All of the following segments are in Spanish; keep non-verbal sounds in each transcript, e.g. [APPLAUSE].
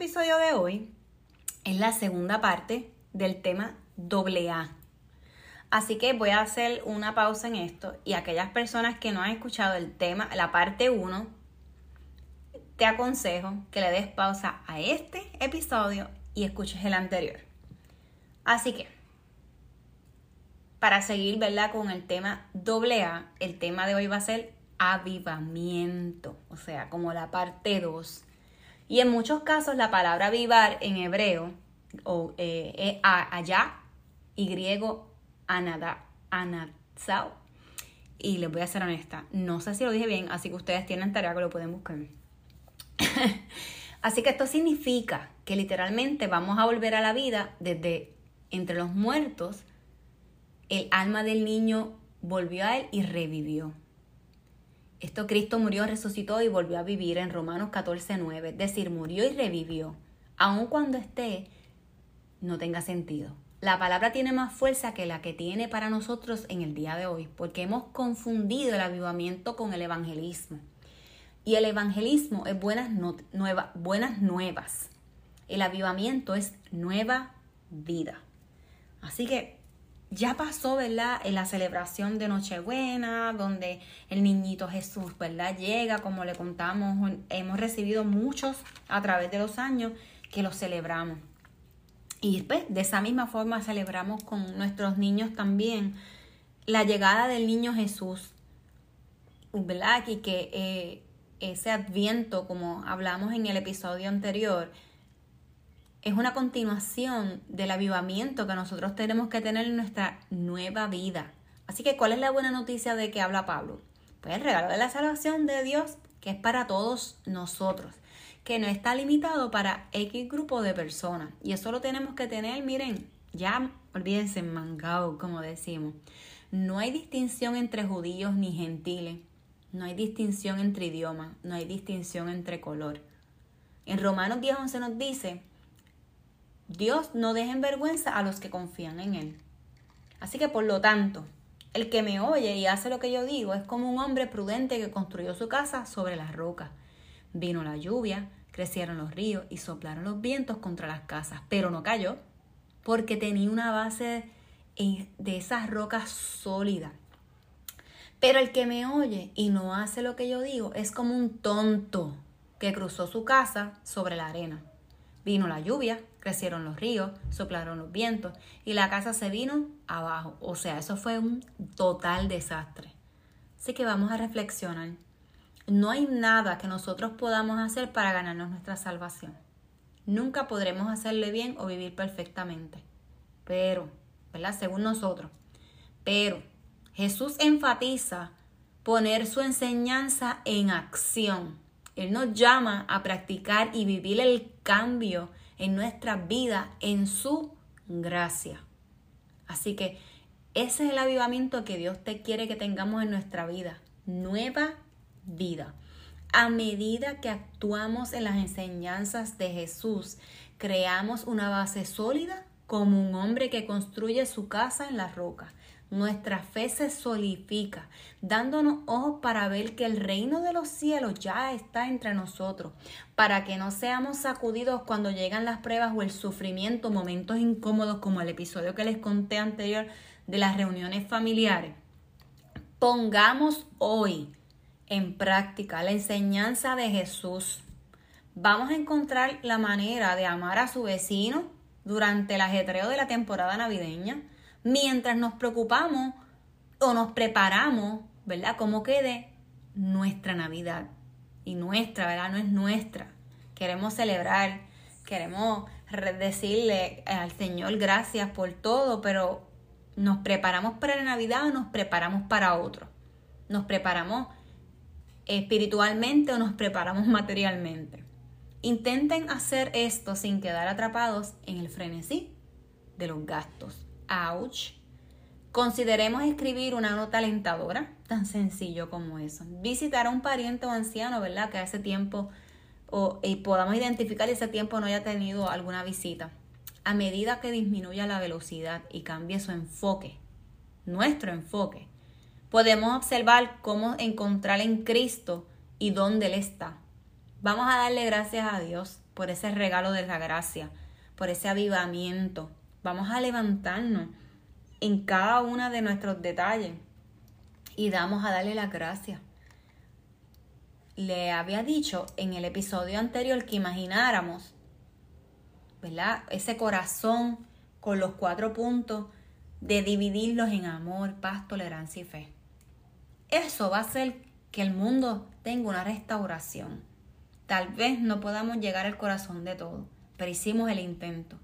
Episodio de hoy es la segunda parte del tema doble A. Así que voy a hacer una pausa en esto y aquellas personas que no han escuchado el tema, la parte 1, te aconsejo que le des pausa a este episodio y escuches el anterior. Así que, para seguir, ¿verdad? Con el tema doble A, el tema de hoy va a ser avivamiento, o sea, como la parte 2 y en muchos casos la palabra avivar en hebreo, o eh, allá, y griego anada, anatzao. Y les voy a ser honesta, no sé si lo dije bien, así que ustedes tienen tarea que lo pueden buscar. [LAUGHS] así que esto significa que literalmente vamos a volver a la vida desde entre los muertos. El alma del niño volvió a él y revivió. Esto Cristo murió, resucitó y volvió a vivir en Romanos 14:9. Es decir, murió y revivió. Aun cuando esté, no tenga sentido. La palabra tiene más fuerza que la que tiene para nosotros en el día de hoy, porque hemos confundido el avivamiento con el evangelismo. Y el evangelismo es buenas, buenas nuevas. El avivamiento es nueva vida. Así que ya pasó, ¿verdad? En la celebración de Nochebuena, donde el niñito Jesús, ¿verdad? Llega, como le contamos, hemos recibido muchos a través de los años que lo celebramos. Y pues, de esa misma forma celebramos con nuestros niños también la llegada del niño Jesús, ¿verdad? Y que eh, ese adviento, como hablamos en el episodio anterior, es una continuación del avivamiento que nosotros tenemos que tener en nuestra nueva vida. Así que, ¿cuál es la buena noticia de que habla Pablo? Pues el regalo de la salvación de Dios, que es para todos nosotros, que no está limitado para X grupo de personas. Y eso lo tenemos que tener, miren, ya olvídense, mangado, como decimos. No hay distinción entre judíos ni gentiles. No hay distinción entre idiomas. No hay distinción entre color. En Romanos 10:11 nos dice Dios no deja en vergüenza a los que confían en Él. Así que por lo tanto, el que me oye y hace lo que yo digo es como un hombre prudente que construyó su casa sobre las rocas. Vino la lluvia, crecieron los ríos y soplaron los vientos contra las casas, pero no cayó porque tenía una base de esas rocas sólidas. Pero el que me oye y no hace lo que yo digo es como un tonto que cruzó su casa sobre la arena. Vino la lluvia, crecieron los ríos, soplaron los vientos y la casa se vino abajo. O sea, eso fue un total desastre. Así que vamos a reflexionar. No hay nada que nosotros podamos hacer para ganarnos nuestra salvación. Nunca podremos hacerle bien o vivir perfectamente. pero, ¿verdad? Según nosotros. Pero Jesús enfatiza poner su enseñanza en acción. Él nos llama a practicar y vivir el cambio en nuestra vida en su gracia. Así que ese es el avivamiento que Dios te quiere que tengamos en nuestra vida. Nueva vida. A medida que actuamos en las enseñanzas de Jesús, creamos una base sólida como un hombre que construye su casa en la roca. Nuestra fe se solidifica, dándonos ojos para ver que el reino de los cielos ya está entre nosotros, para que no seamos sacudidos cuando llegan las pruebas o el sufrimiento, momentos incómodos como el episodio que les conté anterior de las reuniones familiares. Pongamos hoy en práctica la enseñanza de Jesús. Vamos a encontrar la manera de amar a su vecino durante el ajetreo de la temporada navideña, mientras nos preocupamos o nos preparamos, ¿verdad? Cómo quede nuestra Navidad. Y nuestra, ¿verdad? No es nuestra. Queremos celebrar, queremos decirle al Señor gracias por todo, pero nos preparamos para la Navidad o nos preparamos para otro. Nos preparamos espiritualmente o nos preparamos [LAUGHS] materialmente. Intenten hacer esto sin quedar atrapados en el frenesí de los gastos. Ouch. Consideremos escribir una nota alentadora, tan sencillo como eso. Visitar a un pariente o anciano, ¿verdad? Que hace tiempo o, y podamos identificar ese tiempo no haya tenido alguna visita. A medida que disminuya la velocidad y cambie su enfoque, nuestro enfoque, podemos observar cómo encontrar en Cristo y dónde Él está. Vamos a darle gracias a Dios por ese regalo de la gracia, por ese avivamiento. Vamos a levantarnos en cada uno de nuestros detalles y vamos a darle las gracias. Le había dicho en el episodio anterior que imagináramos, ¿verdad? Ese corazón con los cuatro puntos de dividirlos en amor, paz, tolerancia y fe. Eso va a hacer que el mundo tenga una restauración. Tal vez no podamos llegar al corazón de todo, pero hicimos el intento.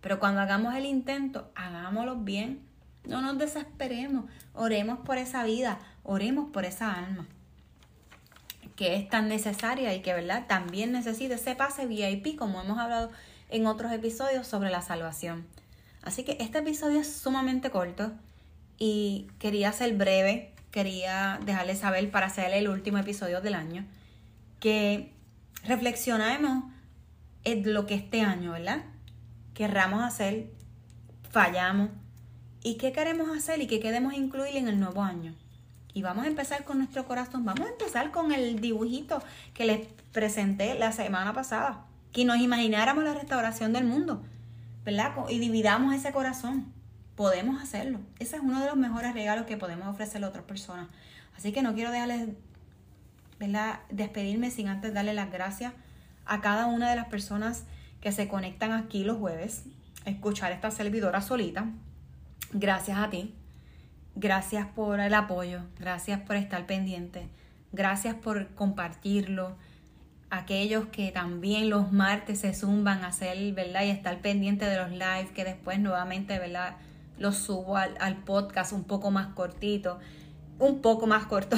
Pero cuando hagamos el intento, hagámoslo bien. No nos desesperemos. Oremos por esa vida, oremos por esa alma que es tan necesaria y que, ¿verdad? También necesita ese pase VIP, como hemos hablado en otros episodios sobre la salvación. Así que este episodio es sumamente corto y quería ser breve quería dejarles saber para hacer el último episodio del año, que reflexionemos en lo que este año, ¿verdad? Querramos hacer, fallamos, y qué queremos hacer y qué queremos incluir en el nuevo año. Y vamos a empezar con nuestro corazón, vamos a empezar con el dibujito que les presenté la semana pasada, que nos imagináramos la restauración del mundo, ¿verdad? Y dividamos ese corazón podemos hacerlo. Ese es uno de los mejores regalos que podemos ofrecerle a otras personas. Así que no quiero dejarles, ¿verdad? despedirme sin antes darle las gracias a cada una de las personas que se conectan aquí los jueves a escuchar esta servidora solita. Gracias a ti. Gracias por el apoyo. Gracias por estar pendiente. Gracias por compartirlo. Aquellos que también los martes se zumban a hacer, ¿verdad? Y estar pendiente de los lives que después nuevamente, ¿verdad? lo subo al, podcast un poco más cortito, un poco más corto,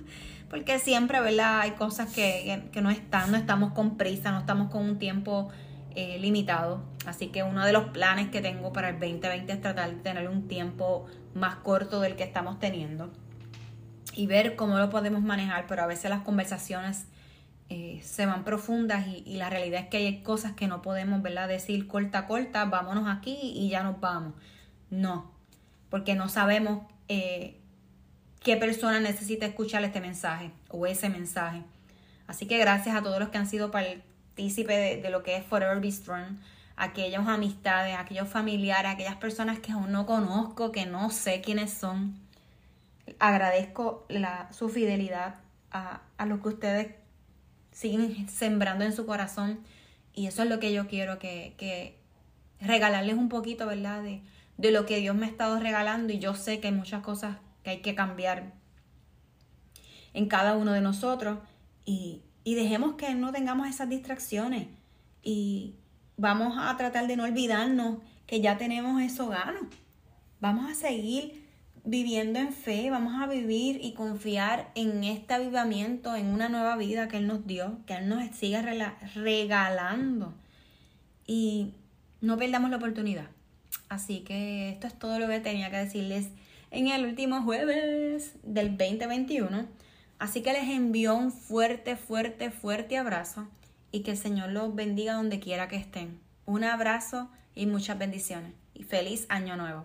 [LAUGHS] porque siempre, ¿verdad? Hay cosas que, no están, no estamos con prisa, no estamos con un tiempo eh, limitado. Así que uno de los planes que tengo para el 2020 es tratar de tener un tiempo más corto del que estamos teniendo y ver cómo lo podemos manejar, pero a veces las conversaciones eh, se van profundas y, la realidad es que hay cosas que no podemos, ¿verdad? Decir corta, corta, vámonos aquí y ya nos vamos. No, porque no sabemos eh, qué persona necesita escuchar este mensaje o ese mensaje. Así que gracias a todos los que han sido partícipes de, lo que es Forever Be Strong, aquellas amistades, aquellos familiares, aquellas personas que aún no conozco, que no sé quiénes son. Agradezco la, su fidelidad a, a lo que ustedes siguen sembrando en su corazón y eso es lo que yo quiero que, que regalarles un poquito, ¿verdad? De, de lo que Dios me ha estado regalando y yo sé que hay muchas cosas que hay que cambiar en cada uno de nosotros y, dejemos que no tengamos esas distracciones y vamos a tratar de no olvidarnos que ya tenemos eso gano. Vamos a seguir viviendo en fe, vamos a vivir y confiar en este avivamiento, en una nueva vida que Él nos dio, que Él nos siga regalando. Y no perdamos la oportunidad. Así que esto es todo lo que tenía que decirles en el último jueves del 2021. Así que les envío un fuerte, fuerte, fuerte abrazo y que el Señor los bendiga donde quiera que estén. Un abrazo y muchas bendiciones. Y feliz año nuevo.